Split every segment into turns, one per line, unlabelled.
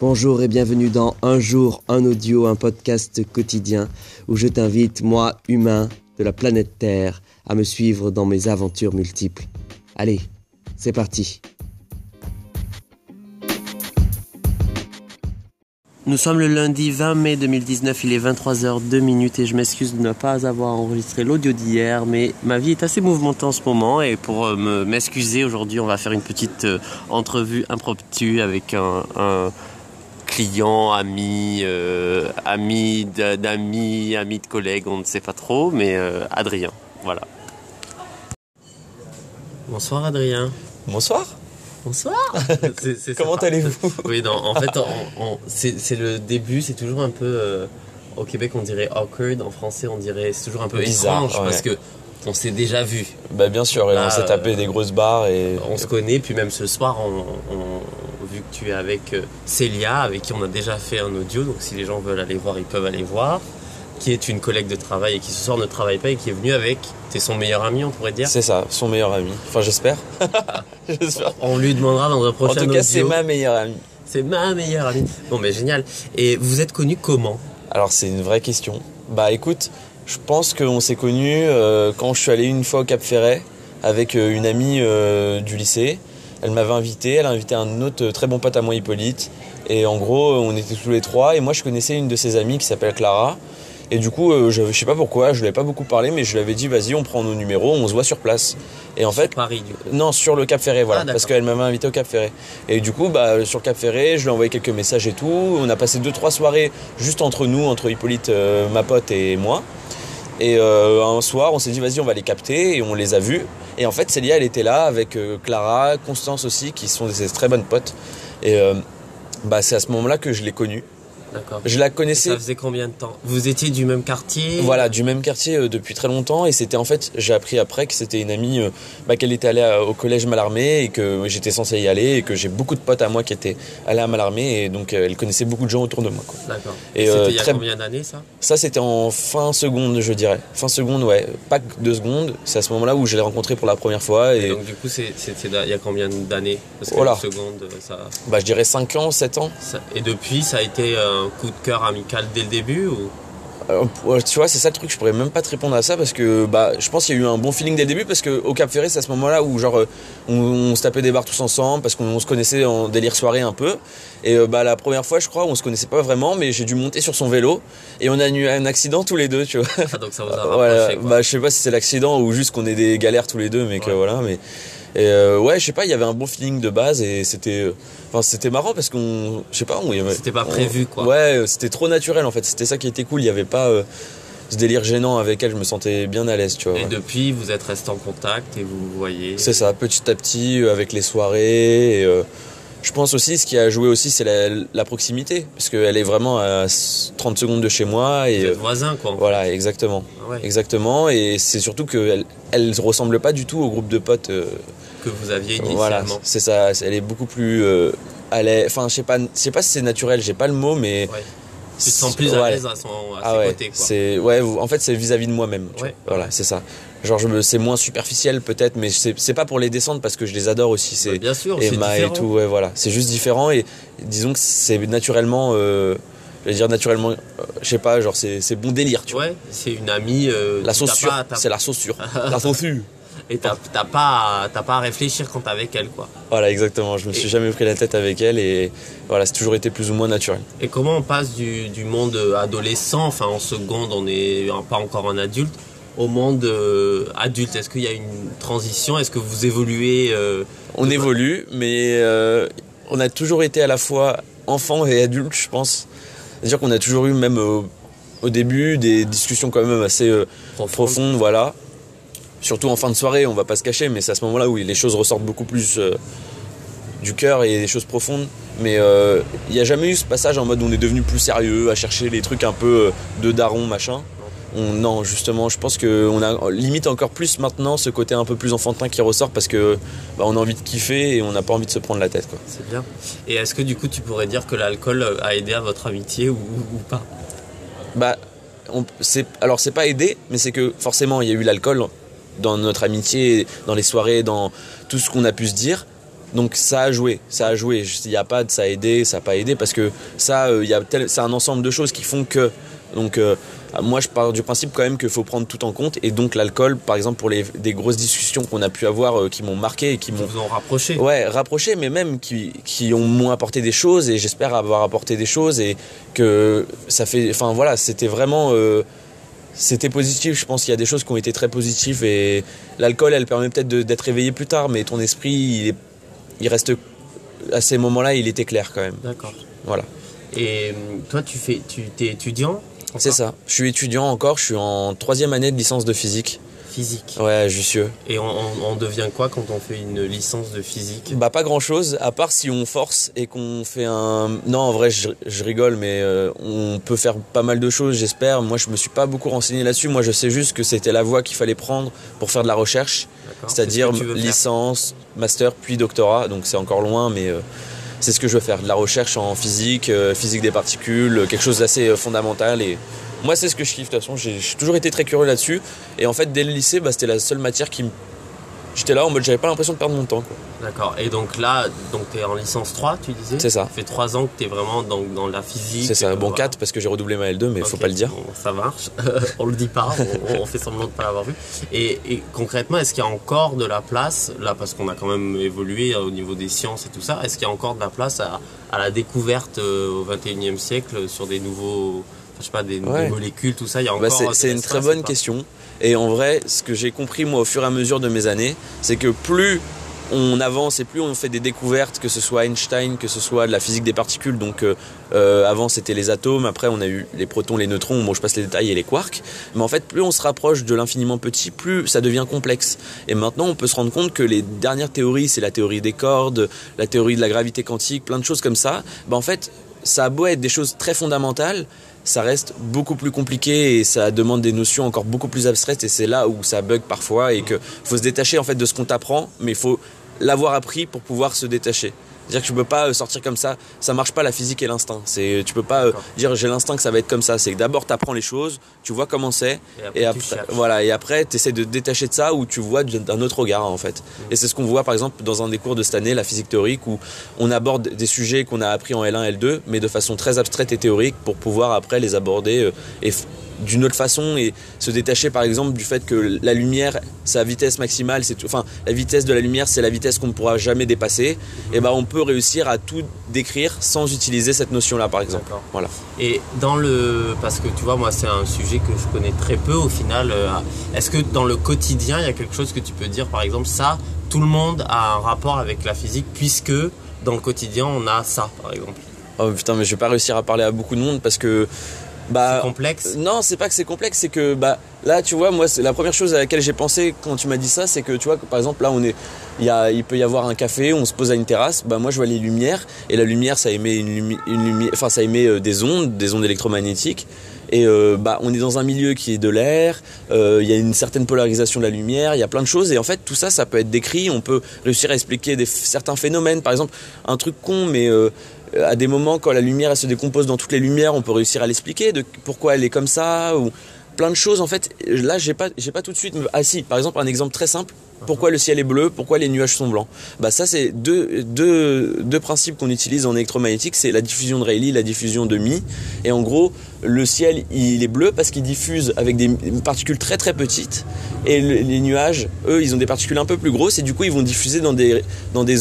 Bonjour et bienvenue dans Un jour, un audio, un podcast quotidien où je t'invite, moi, humain de la planète Terre, à me suivre dans mes aventures multiples. Allez, c'est parti. Nous sommes le lundi 20 mai 2019, il est 23h02 et je m'excuse de ne pas avoir enregistré l'audio d'hier, mais ma vie est assez mouvementée en ce moment et pour euh, me m'excuser aujourd'hui, on va faire une petite euh, entrevue impromptue avec un, un client, ami, euh, ami d'amis, ami de collègues, on ne sait pas trop, mais euh, Adrien, voilà. Bonsoir Adrien.
Bonsoir.
Bonsoir.
Comment allez-vous?
Oui, non, en fait, c'est le début, c'est toujours un peu. euh, au Québec, on dirait awkward, en français, on dirait. C'est toujours un peu
Bizarre,
étrange
ouais.
parce que on s'est déjà vu.
Bah bien sûr, et
Là,
on s'est tapé
euh,
des grosses barres et
On se connaît, puis même ce soir, on, tu es avec euh, Célia, avec qui on a déjà fait un audio, donc si les gens veulent aller voir, ils peuvent aller voir, qui est une collègue de travail et qui ce soir ne travaille pas et qui est venue avec. T'es son meilleur ami, on pourrait dire.
c'est ça, son meilleur ami. Enfin j'espère. j'espère.
On lui demandera dans un
En
prochain
tout cas, c'est
audio.
ma meilleure amie.
C'est ma meilleure amie. Bon, mais génial. Et vous êtes connu comment?
Alors c'est une vraie question. Bah écoute, je pense qu'on s'est connus euh, quand je suis allé une fois au Cap Ferret avec euh, une amie euh, du lycée. Elle m'avait invité, elle a invité un autre très bon pote à moi, Hippolyte. Et en gros, on était tous les trois. Et moi, je connaissais une de ses amies qui s'appelle Clara. Et du coup, euh, je, je sais pas pourquoi, je lui avais pas beaucoup parlé, mais je lui avais dit, vas-y, on prend nos numéros, on se voit sur place. Et en fait,
Paris, du coup.
non, sur le Cap Ferré, voilà,
Ah,
parce qu'elle m'avait invité au Cap Ferré. Et du coup, bah, sur le Cap Ferré, je lui ai envoyé quelques messages et tout. On a passé deux trois soirées juste entre nous, entre Hippolyte, euh, ma pote et moi. Et euh, un soir, on s'est dit, vas-y, on va les capter, et on les a vus. Et en fait, Célia, elle était là avec euh, Clara, Constance aussi, qui sont des très bonnes potes. Et euh, bah, c'est à ce moment-là que je l'ai connue.
D'accord.
Je la connaissais.
Ça faisait combien de temps? Vous étiez du même quartier?
Voilà, du même quartier euh, depuis très longtemps et c'était en fait, j'ai appris après que c'était une amie, euh, bah, qu'elle était allée à- au collège Mallarmé et que j'étais censé y aller et que j'ai beaucoup de potes à moi qui étaient allés à Mallarmé et donc euh, elle connaissait beaucoup de gens autour de moi. Quoi.
D'accord.
Et,
Et,
euh,
c'était il y a
très-
combien d'années ça?
Ça c'était en fin seconde, je dirais. Fin seconde, ouais, pas que deux secondes. C'est à ce moment-là où je l'ai rencontré pour la première fois
Et
et
donc du coup, c'est- c'était il y a combien d'années? Parce que
Oh
seconde, ça,
bah, je dirais 5 ans, 7 ans.
ça- Et depuis, ça a été un coup de cœur amical dès le début ou?
Euh, tu vois, c'est ça le truc, je pourrais même pas te répondre à ça parce que bah, je pense qu'il y a eu un bon feeling dès le début parce qu'au Cap Ferré, c'est à ce moment-là où genre euh, on, on se tapait des bars tous ensemble parce qu'on on se connaissait en délire soirée un peu. Et euh, bah, la première fois, je crois, on se connaissait pas vraiment, mais j'ai dû monter sur son vélo et on a eu un accident tous les deux, tu vois.
ah, donc ça vous a rapproché
Voilà,
quoi.
bah, je sais pas si c'est l'accident ou juste qu'on ait des galères tous les deux, mais que
Ouais.
voilà, mais. Et euh, ouais, je sais pas, il y avait un bon feeling de base et c'était, euh, enfin c'était marrant parce qu'on, je sais pas, on, il y avait-
C'était pas
on-
prévu, quoi.
Ouais, c'était trop naturel en fait. C'était ça qui était cool. Il y avait pas euh, ce délire gênant avec elle. Je me sentais bien à l'aise, tu vois.
Et
ouais.
depuis, vous êtes resté en contact et vous vous voyez.
C'est ça, petit à petit euh, avec les soirées. Et, euh, je pense aussi, ce qui a joué aussi, c'est la, la proximité parce qu'elle est vraiment à 30 secondes de chez moi
Vous
et
êtes
euh,
voisins quoi.
voilà, exactement.
Ah ouais,
Exactement, et c'est surtout qu'elle elle ressemble pas du tout au groupe de potes. euh,
que vous aviez initialement.
voilà, c'est ça. Elle est beaucoup plus. euh, est, enfin, je sais pas, je sais pas si c'est naturel. J'ai pas le mot, mais.
Ouais. Tu te sens plus à l'aise à, son, à
Ah
ses
ouais,
côtés quoi.
ouais. En fait, c'est vis-à-vis de moi-même. Voilà, c'est ça. Genre, je me, c'est moins superficiel peut-être, mais c'est pas pour les descendre parce que je les adore aussi. C'est
Bah, bien sûr,
Emma et
différent.
tout. Ouais, voilà. C'est juste différent et disons que c'est naturellement. Euh, je vais dire naturellement. euh, je sais pas. Genre, c'est bon délire. Tu vois.
Ouais, c'est une amie. euh,
La sauce c'est la sauce sûre. la sauce.
Et t'as pas, à- t'as pas à réfléchir quand t'es avec elle, quoi.
Voilà, exactement. Je me suis
Et-
jamais pris la tête avec elle et voilà, c'est toujours été plus ou moins naturel.
Et comment on passe du, du monde adolescent, enfin en seconde, on n'est pas encore un adulte, au monde euh, adulte? Est-ce qu'il y a une transition? Est-ce que vous évoluez euh,
On évolue, mais euh, on a toujours été à la fois enfant et adulte, je pense. C'est-à-dire qu'on a toujours eu, même au début, des discussions quand même assez
profondes
profondes, voilà. Surtout en fin de soirée, on va pas se cacher, mais c'est à ce moment-là où les choses ressortent beaucoup plus du cœur et des choses profondes. Mais il n'y a jamais eu ce passage en mode où on est devenu plus sérieux, à chercher les trucs un peu de daron, machin. On, non, justement, je pense qu'on a limite encore plus maintenant ce côté un peu plus enfantin qui ressort parce que bah, on a envie de kiffer et on n'a pas envie de se prendre la tête.
C'est bien. Et est-ce que du coup tu pourrais dire que l'alcool a aidé à votre amitié ou, ou pas?
Bah, on- alors c'est pas aidé, mais c'est que forcément il y a eu l'alcool dans notre amitié, dans les soirées, dans tout ce qu'on a pu se dire. Donc ça a joué, ça a joué. Il n'y a pas de ça a aidé, ça n'a pas aidé parce que ça, il y a c'est un ensemble de choses qui font que. Donc moi je pars du principe quand même qu'il faut prendre tout en compte et donc l'alcool, par exemple pour les des grosses discussions qu'on a pu avoir qui m'ont marqué et qui m'ont
vous ont rapproché.
Ouais, rapproché, mais même qui, qui ont moins apporté des choses et j'espère avoir apporté des choses et que ça fait. Enfin voilà, c'était vraiment c'était positif. Je pense qu'il y a des choses qui ont été très positives et l'alcool, elle permet peut-être d'être éveillé plus tard, mais ton esprit, il, est, il reste à ces moments-là, il était clair quand même.
D'accord.
Voilà.
Et euh, toi, tu fais, tu es étudiant?
C'est ça. Je suis étudiant encore. Je suis en troisième année de licence de physique
physique.
Ouais, Jussieu.
Et on, devient quoi quand on fait une licence de physique?
Bah pas grand chose, à part si on force et qu'on fait un... Non, en vrai, je, rigole, mais euh, on peut faire pas mal de choses, j'espère. Moi, je me suis pas beaucoup renseigné là-dessus. Moi, je sais juste que c'était la voie qu'il fallait prendre pour faire de la recherche. C'est-à-dire licence, master, puis doctorat. Donc c'est encore loin, mais... Euh, c'est ce que je veux faire, de la recherche en physique, euh, physique des particules, quelque chose d'assez fondamental et moi, c'est ce que je kiffe. De toute façon, j'ai toujours été très curieux là-dessus. Et en fait, dès le lycée, bah, c'était la seule matière qui me. J'étais là en mode, j'avais pas l'impression de perdre mon temps.
D'accord. Et donc là, donc tu es en licence 3, tu disais?
C'est ça.
Ça fait 3 ans que tu es vraiment dans, dans la physique.
C'est ça. Bon, 4 parce que j'ai redoublé ma L2, mais il faut pas le dire.
ça marche. on le dit pas. on, fait semblant de pas l'avoir vu. Et, concrètement, est-ce qu'il y a encore de la place, là, parce qu'on a quand même évolué au niveau des sciences et tout ça, est-ce qu'il y a encore de la place à, à la découverte euh, au 21e siècle sur des nouveaux je sais pas, des, molécules, tout ça, il y a bah,
encore. c'est une très bonne question. Et en vrai, ce que j'ai compris moi au fur et à mesure de mes années, c'est que plus on avance et plus on fait des découvertes, que ce soit Einstein, que ce soit de la physique des particules. Donc euh, euh, avant c'était les atomes, après on a eu les protons, les neutrons. Bon, je passe les détails et les quarks. Mais en fait, plus on se rapproche de l'infiniment petit, plus ça devient complexe. Et maintenant, on peut se rendre compte que les dernières théories, c'est la théorie des cordes, la théorie de la gravité quantique, plein de choses comme ça. Bah, en fait, ça a beau être des choses très fondamentales, ça reste beaucoup plus compliqué et ça demande des notions encore beaucoup plus abstraites et c'est là où ça bug parfois et qu'il faut se détacher en fait de ce qu'on t'apprend, mais il faut l'avoir appris pour pouvoir se détacher. C'est-à-dire que tu peux pas euh, sortir comme ça, ça marche pas la physique et l'instinct. C'est tu peux pas euh, dire j'ai l'instinct que ça va être comme ça, c'est que d'abord tu apprends les choses, tu vois comment c'est et après, voilà et après tu essaies de te détacher de ça ou tu vois d'un autre regard en fait. Mm. Et c'est ce qu'on voit par exemple dans un des cours de cette année, la physique théorique où on aborde des sujets qu'on a appris en L1 L2 mais de façon très abstraite et théorique pour pouvoir après les aborder euh, et d'une autre façon et se détacher par exemple du fait que la lumière, sa vitesse maximale, c'est enfin la vitesse de la lumière, c'est la vitesse qu'on ne pourra jamais dépasser. Et ben on peut réussir à tout décrire sans utiliser cette notion-là par exemple. Voilà.
Et dans le parce que tu vois moi c'est un sujet que je connais très peu au final. Euh, est-ce que dans le quotidien il y a quelque chose que tu peux dire par exemple ça tout le monde a un rapport avec la physique puisque dans le quotidien on a ça par exemple?
Oh putain mais je vais pas réussir à parler à beaucoup de monde parce que
bah, complexe?
Non, c'est pas que c'est complexe, c'est que bah là, tu vois, moi, c'est la première chose à laquelle j'ai pensé quand tu m'as dit ça, c'est que tu vois, par exemple, là, on est, il y a, il peut y avoir un café, on se pose à une terrasse, bah moi, je vois les lumières et la lumière, ça émet une, une lumière, enfin, ça émet euh, des ondes, des ondes électromagnétiques. Et euh, bah, on est dans un milieu qui est de l'air, euh, il y a une certaine polarisation de la lumière, il y a plein de choses. Et en fait, tout ça, ça peut être décrit. On peut réussir à expliquer certains phénomènes. Par exemple, un truc con, mais à des moments, quand la lumière elle se décompose dans toutes les lumières, on peut réussir à l'expliquer, de pourquoi elle est comme ça, ou plein de choses. En fait, là, j'ai pas, j'ai pas tout de suite. Ah si, par exemple, un exemple très simple. Pourquoi le ciel est bleu? Pourquoi les nuages sont blancs? Bah ça, c'est deux, principes qu'on utilise en électromagnétique. C'est la diffusion de Rayleigh, la diffusion de Mi. Et en gros, le ciel, il est bleu parce qu'il diffuse avec des particules très très petites. Et les nuages, eux, ils ont des particules un peu plus grosses et du coup, ils vont diffuser dans des,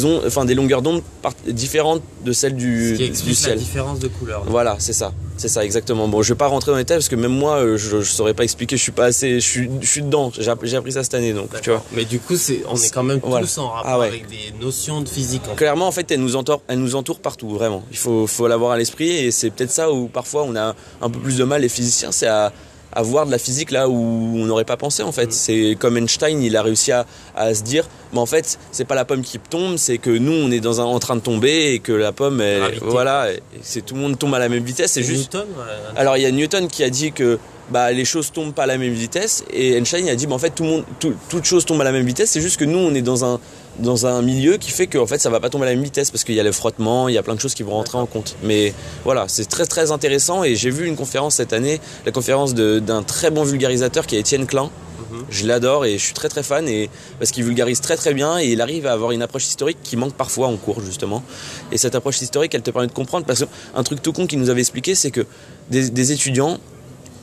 ondes, des longueurs d'onde différentes de celles du,
Ce qui
du ciel.
la différence de couleur.
Voilà, c'est ça. C'est ça, exactement. Bon, je vais pas rentrer dans les détails parce que même moi, euh, je, je saurais pas expliquer. Je suis pas assez. Je suis, je suis dedans. J'ai appris ça cette année, donc tu vois.
Mais du coup, c'est, on est quand même tous en rapport ah avec des notions de physique.
Clairement, en fait, elle nous entoure, elle nous entoure partout, vraiment. Il faut, faut l'avoir à l'esprit et c'est peut-être ça où parfois on a un peu plus de mal les physiciens, c'est à à voir de la physique là où on n'aurait pas pensé en fait. Mm. C'est comme Einstein, il a réussi à, se dire, mais en fait, c'est pas la pomme qui tombe, c'est que nous on est dans un, en train de tomber et que la pomme, voilà, c'est tout le monde tombe à la même vitesse. C'est juste.
Newton,
Alors il y a Newton qui a dit que bah, les choses tombent pas à la même vitesse et Einstein a dit, bah, en fait, tout le monde, toute chose tombe à la même vitesse. C'est juste que nous on est dans un dans un milieu qui fait que en fait ça va pas tomber à la même vitesse parce qu'il y a le frottement, il y a plein de choses qui vont rentrer en compte. Mais voilà, c'est très très intéressant et j'ai vu une conférence cette année, la conférence d'un très bon vulgarisateur qui est Étienne Klein. Mhm. Je l'adore et je suis très très fan et parce qu'il vulgarise très très bien et il arrive à avoir une approche historique qui manque parfois en cours justement. Et cette approche historique, elle te permet de comprendre parce qu'un truc tout con qu'il nous avait expliqué, c'est que des, étudiants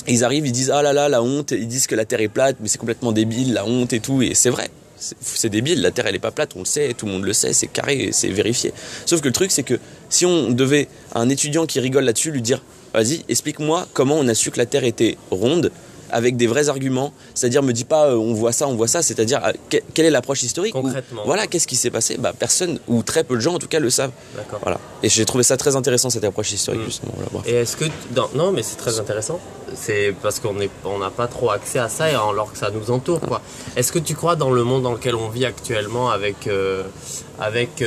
ils arrivent, ils disent ah là là la honte, ils disent que la Terre est plate, mais c'est complètement débile, la honte et tout, et c'est vrai, c'est débile, la Terre elle est pas plate, on le sait, tout le monde le sait, c'est carré, c'est vérifié. Sauf que le truc c'est que si on devait à un étudiant qui rigole là-dessus lui dire vas-y explique-moi comment on a su que la Terre était ronde, avec des vrais arguments. C'est-à-dire, me dis pas, euh, on voit ça, on voit ça. C'est-à-dire, euh, quelle est l'approche historique
Concrètement.
Voilà, qu'est-ce qui s'est passé? Bah, Personne, ou très peu de gens en tout cas, le savent. Voilà. Et j'ai trouvé ça très intéressant, cette approche historique, mm. justement.
Et est-ce que. Non, mais c'est très intéressant. C'est parce qu'on n'a on pas trop accès à ça, alors que ça nous entoure. quoi. Est-ce que tu crois dans le monde dans lequel on vit actuellement avec, euh, avec,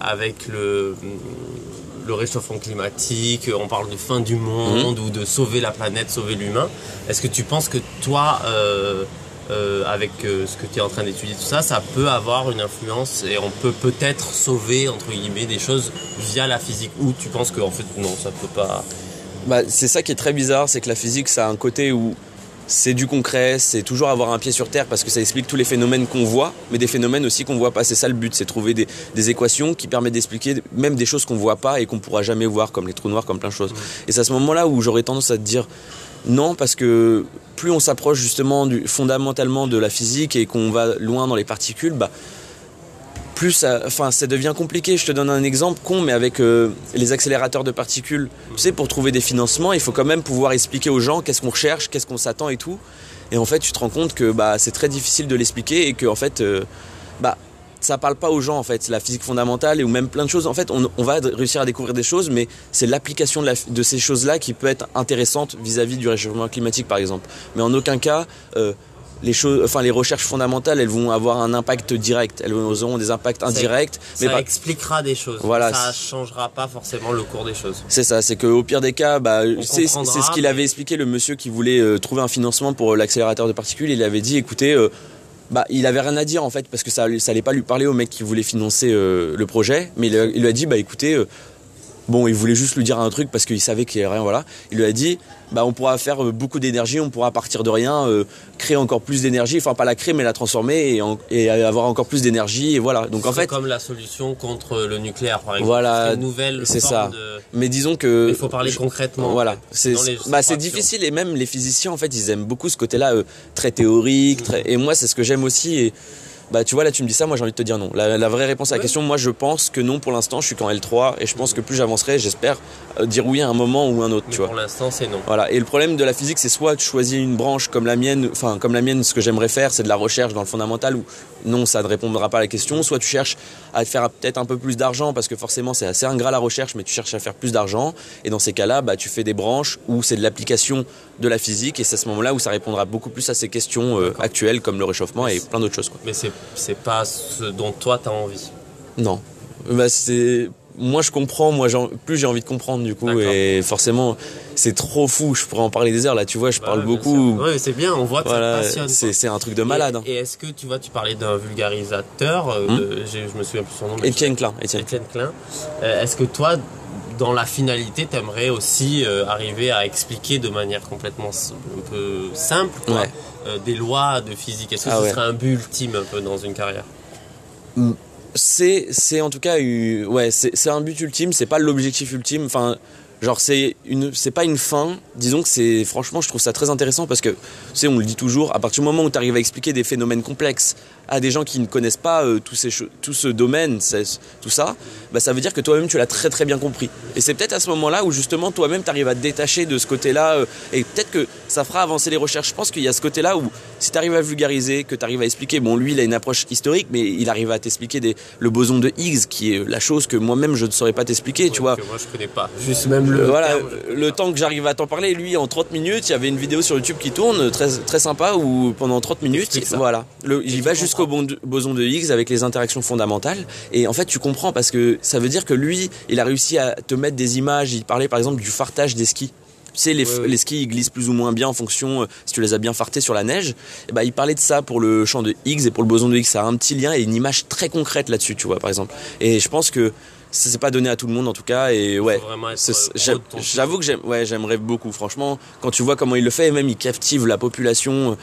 avec le le réchauffement climatique, on parle de fin du monde mhm. ou de sauver la planète, sauver l'humain. Est-ce que tu penses que toi, euh, euh, avec euh, ce que tu es en train d'étudier, tout ça, ça peut avoir une influence et on peut peut-être sauver, entre guillemets, des choses via la physique? Ou tu penses qu'en fait, non, ça peut pas...
Bah, c'est ça qui est très bizarre, c'est que la physique, ça a un côté où c'est du concret, c'est toujours avoir un pied sur terre parce que ça explique tous les phénomènes qu'on voit, mais des phénomènes aussi qu'on voit pas. C'est ça le but, c'est trouver des, équations qui permettent d'expliquer même des choses qu'on voit pas et qu'on pourra jamais voir, comme les trous noirs, comme plein de choses. Et c'est à ce moment-là où j'aurais tendance à te dire non, parce que plus on s'approche justement du, fondamentalement de la physique et qu'on va loin dans les particules, bah, plus ça, enfin, ça devient compliqué. Je te donne un exemple con, mais avec euh, les accélérateurs de particules, tu sais, pour trouver des financements, il faut quand même pouvoir expliquer aux gens qu'est-ce qu'on recherche, qu'est-ce qu'on s'attend et tout. Et en fait, tu te rends compte que bah, c'est très difficile de l'expliquer et que en fait, euh, bah, ça parle pas aux gens en fait. La physique fondamentale ou même plein de choses. En fait, on, va réussir à découvrir des choses, mais c'est l'application de, ces choses-là qui peut être intéressante vis-à-vis du réchauffement climatique, par exemple. Mais en aucun cas, euh, les choses, enfin les recherches fondamentales, elles vont avoir un impact direct, elles auront des impacts indirects.
Ça, mais ça expliquera des choses. Voilà, ça changera pas forcément le cours des choses.
C'est ça, c'est qu'au pire des cas, bah, c'est ce qu'il avait expliqué le monsieur qui voulait euh, trouver un financement pour euh, l'accélérateur de particules. Il avait dit, écoutez. Euh, bah, il avait rien à dire en fait parce que ça, ça allait pas lui parler au mec qui voulait financer le projet, mais il, il, lui a dit bah écoutez, Bon, il voulait juste lui dire un truc parce qu'il savait qu'il n'y avait rien, voilà. Il lui a dit, bah, on pourra faire euh, beaucoup d'énergie, on pourra partir de rien, euh, créer encore plus d'énergie, enfin pas la créer mais la transformer et, avoir encore plus d'énergie et voilà.
Donc
en fait,
comme la solution contre le nucléaire, par exemple.
Voilà,
une nouvelle.
C'est ça. Mais disons que
il faut parler concrètement.
Voilà, c'est bah, c'est difficile et même les physiciens en fait ils aiment beaucoup ce côté-là euh, très théorique, très... et moi c'est ce que j'aime aussi et bah tu vois là tu me dis ça, moi j'ai envie de te dire non. La, vraie réponse à la question, moi je pense que non pour l'instant, je suis qu'en L3 et je pense que plus j'avancerai, j'espère euh, dire oui à un moment ou un autre, tu vois.
Pour l'instant, c'est non.
Voilà, et le problème de la physique, c'est soit tu choisis une branche comme la mienne, enfin comme la mienne, ce que j'aimerais faire, c'est de la recherche dans le fondamental où non, ça ne répondra pas à la question, soit tu cherches à faire peut-être un peu plus d'argent parce que forcément c'est assez ingrat la recherche, mais tu cherches à faire plus d'argent et dans ces cas-là, bah tu fais des branches où c'est de l'application de la physique et c'est à ce moment-là où ça répondra beaucoup plus à ces questions euh, actuelles comme le réchauffement et plein d'autres choses. Quoi.
Mais c'est pas ce dont toi tu as envie.
Non. Bah, c'est moi je comprends, moi plus j'ai envie de comprendre du coup et forcément c'est trop fou, je pourrais en parler des heures là, tu vois, je bah parle beaucoup.
Oui, c'est bien, on voit que ça passionne.
C'est un truc de malade.
Et,
hein.
est-ce que tu vois, tu parlais d'un vulgarisateur, euh, hmm je me souviens plus son nom.
Etienne Klein.
Etienne Klein. Euh, est-ce que toi, dans la finalité, tu aimerais aussi euh, arriver à expliquer de manière complètement un peu simple des lois de physique. Est-ce que ah ce serait un but ultime un peu dans une carrière?
C'est en tout cas ouais c'est un but ultime c'est pas l'objectif ultime. Enfin genre c'est une c'est pas une fin disons que c'est franchement je trouve ça très intéressant parce que tu sais on le dit toujours à partir du moment où tu arrives à expliquer des phénomènes complexes à des gens qui ne connaissent pas euh, tout, ces tout ce domaine, tout ça, bah, ça veut dire que toi-même tu l'as très très bien compris. Et c'est peut-être à ce moment-là où justement toi-même tu arrives à te détacher de ce côté-là euh, et peut-être que ça fera avancer les recherches. Je pense qu'il y a ce côté-là où si tu arrives à vulgariser, que tu arrives à expliquer, bon lui il a une approche historique, mais il arrive à t'expliquer le boson de Higgs qui est la chose que moi-même je ne saurais pas t'expliquer, tu vois.
moi je connais pas. Juste même le.
voilà, le temps que j'arrive à t'en parler, lui en 30 minutes, il y avait une vidéo sur YouTube qui tourne très, très sympa où pendant 30 minutes, voilà, le, il va jusqu'au boson de Higgs avec les interactions fondamentales. Et en fait, tu comprends parce que ça veut dire que lui, il a réussi à te mettre des images. Il parlait par exemple du fartage des skis. sais, les,
Ouais, ouais.
les skis ils glissent plus ou moins bien en fonction euh, si tu les as bien fartés sur la neige. Et bah, il parlait de ça pour le champ de Higgs et pour le boson de Higgs. Ça a un petit lien et une image très concrète là-dessus, tu vois, par exemple. Et je pense que ça s'est pas donné à tout le monde en tout cas. Et ouais, c'est-
euh,
j'avoue que ouais, j'aimerais beaucoup. Franchement, quand tu vois comment il le fait, et même il captive la population. euh,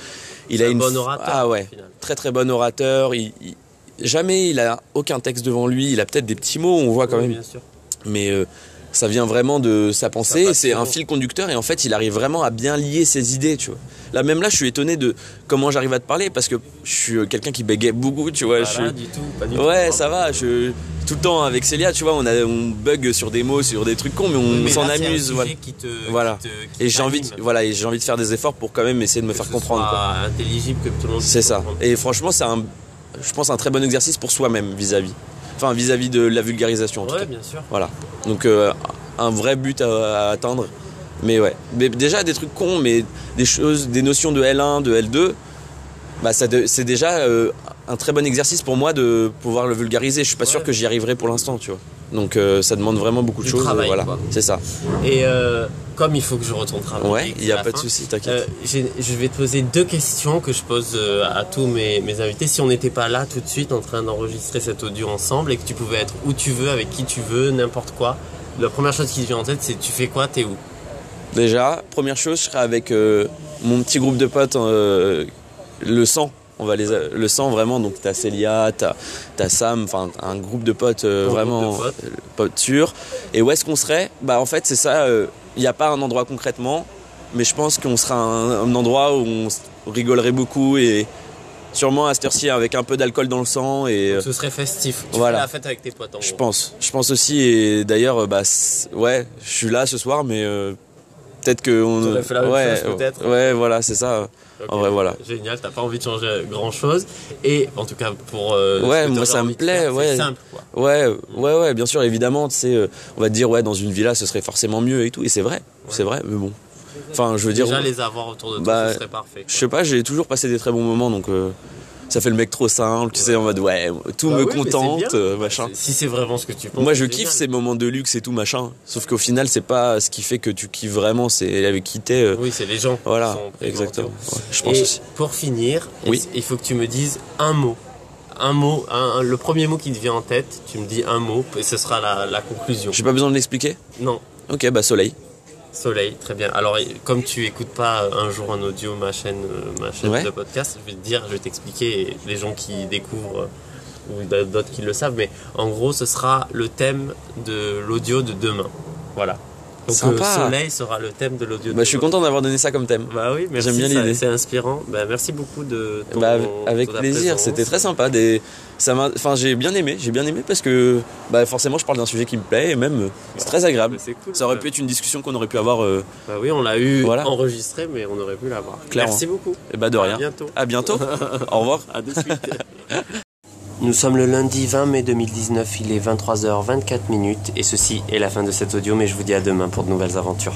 Il
C'est
a
un
une
bon orateur,
Ah ouais, très très bon orateur. Il, il- jamais il a aucun texte devant lui. Il a peut-être des petits mots, on voit quand
Oui,
même
bien sûr.
mais euh, ça vient vraiment de sa pensée, c'est un fil conducteur et en fait il arrive vraiment à bien lier ses idées, tu vois. Là même là je suis étonné de comment j'arrive à te parler parce que je suis euh, quelqu'un qui bégaye beaucoup, tu vois.
Pas
je
là,
suis-
du tout, pas du
Ouais,
tout.
ça va, je tout le temps avec Célia, tu vois, on a on bug sur des mots, sur des trucs cons mais on s'en
un
amuse, voilà.
Qui te,
Voilà.
qui te- qui
Et j'ai envie de, voilà, et j'ai envie de faire des efforts pour quand même essayer de me
Que
faire
ce
comprendre
soit intelligible, que tout le monde
C'est ça.
comprendre.
Et franchement, c'est un je pense un très bon exercice pour soi-même vis-à-vis. Enfin vis-à-vis de la vulgarisation en tout
Ouais,
cas.
bien sûr.
Voilà. Donc euh, un vrai but à, à atteindre. Mais ouais. Mais déjà des trucs cons, mais des choses, des notions de L1, de L2, bah ça c'est déjà euh, un très bon exercice pour moi de pouvoir le vulgariser. Je suis pas sûr que j'y arriverai pour l'instant, tu vois. Donc euh, ça demande vraiment beaucoup de
Du
choses.
travail,
voilà. C'est ça.
Et comme il faut que je retourne travailler,
Ouais. Il y
c'est
a pas de souci, t'inquiète.
euh, je vais te poser deux questions que je pose euh, à tous mes, mes invités. Si on n'était pas là tout de suite en train d'enregistrer cet audio ensemble et que tu pouvais être où tu veux, avec qui tu veux, n'importe quoi, la première chose qui te vient en tête, c'est tu fais quoi, t'es où?
Déjà, première chose, je serai avec euh, mon petit groupe de potes, euh, le sang. On va les, le sang vraiment, donc t'as Célia, t'as t'as Sam, enfin un groupe de potes euh, vraiment
de potes.
potes sûrs. Et où est-ce qu'on serait? Bah en fait c'est ça, il n'y a pas un endroit concrètement, mais je pense qu'on sera un, un endroit où on rigolerait beaucoup et sûrement à cette heure-ci avec un peu d'alcool dans le sang et euh,
Ce serait festif. Tu
voilà.
fais la fête avec tes potes en
je
gros.
pense, je pense aussi et d'ailleurs bah ouais, je suis là ce soir mais euh, peut-être que on
T'aurais fait la même
ouais,
chose, peut-être.
Ouais, voilà, c'est ça. En vrai, voilà.
Génial, t'as pas envie de changer grand chose. Et en tout cas, pour. euh,
Ouais, moi, ça me plaît,
faire,
ouais.
Simple, quoi.
Ouais, ouais, ouais, bien sûr, évidemment, tu sais, euh, on va te dire, ouais, dans une villa, ce serait forcément mieux et tout, et c'est vrai, c'est vrai, mais bon. Enfin, je veux dire,
Déjà, les avoir autour de toi,
Bah,
ce serait parfait.
je sais pas, j'ai toujours passé des très bons moments, donc euh, ça fait le mec trop simple, tu sais, en mode, ouais, tout
Bah
me
oui,
contente, euh, machin.
Si c'est vraiment ce que tu penses.
Moi, je kiffe ces moments de luxe et tout, machin. Sauf qu'au final, c'est pas ce qui fait que tu kiffes vraiment, c'est avec qui t'es. euh,
Oui, c'est les gens.
voilà, exactement. Ouais, je pense
Et
aussi.
pour finir,
Oui.
il faut que tu me dises un mot. Un mot, un- le premier mot qui te vient en tête, tu me dis un mot et ce sera la, la conclusion.
J'ai pas besoin de l'expliquer?
Non,
Ok, bah soleil.
Soleil, très bien. Alors, comme tu écoutes pas un jour un audio, ma chaîne, euh, ma chaîne
Ouais.
de podcast, je vais te dire, je vais t'expliquer, les gens qui découvrent euh, ou d'autres qui le savent, mais en gros, ce sera le thème de l'audio de demain. Voilà. Donc,
Sympa.
le soleil sera le thème de l'audio
Bah, je suis content d'avoir donné ça comme thème.
Bah oui, merci.
J'aime bien l'idée.
C'est inspirant. Bah, merci beaucoup de ton,
Bah, avec plaisir, c'était très sympa. Des... Ça m'a... Enfin, j'ai bien aimé, j'ai bien aimé parce que bah, forcément, je parle d'un sujet qui me plaît et même euh, c'est très agréable.
Bah, c'est cool.
Ça aurait pu être une discussion qu'on aurait pu avoir. euh,
Bah oui, on l'a eu
Voilà.
enregistré, mais on aurait pu l'avoir.
Clairement.
Merci beaucoup.
et bah de
À
rien.
bientôt.
À bientôt. Au revoir.
À de suite.
Nous sommes le lundi 20 mai 2019, il est 23h24 minutes et ceci est la fin de cet audio mais je vous dis à demain pour de nouvelles aventures.